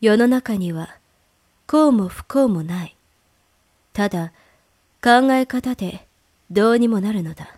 世の中には幸も不幸もない。ただ考え方でどうにもなるのだ。